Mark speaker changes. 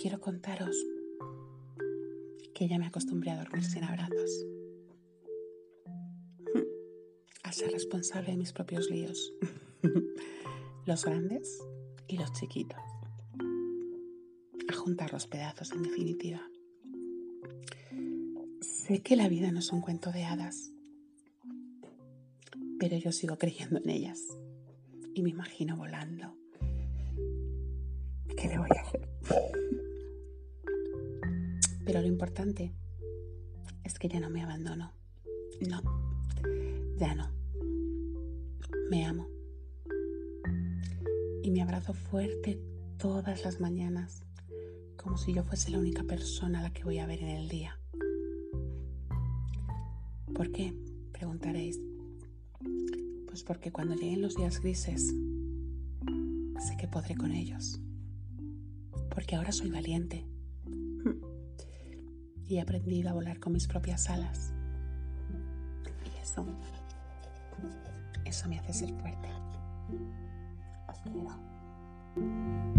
Speaker 1: quiero contaros que ya me acostumbré a dormir sin abrazos. A ser responsable de mis propios líos. los grandes y los chiquitos. A juntar los pedazos, en definitiva. Sé que la vida no es un cuento de hadas, pero yo sigo creyendo en ellas y me imagino volando. ¿Qué le voy a hacer? Pero lo importante es que ya no me abandono. No, ya no. Me amo. Y me abrazo fuerte todas las mañanas, como si yo fuese la única persona a la que voy a ver en el día. ¿Por qué? Preguntaréis. Pues porque cuando lleguen los días grises, sé que podré con ellos. Porque ahora soy valiente y he aprendido a volar con mis propias alas. Y eso, eso me hace ser fuerte. Os.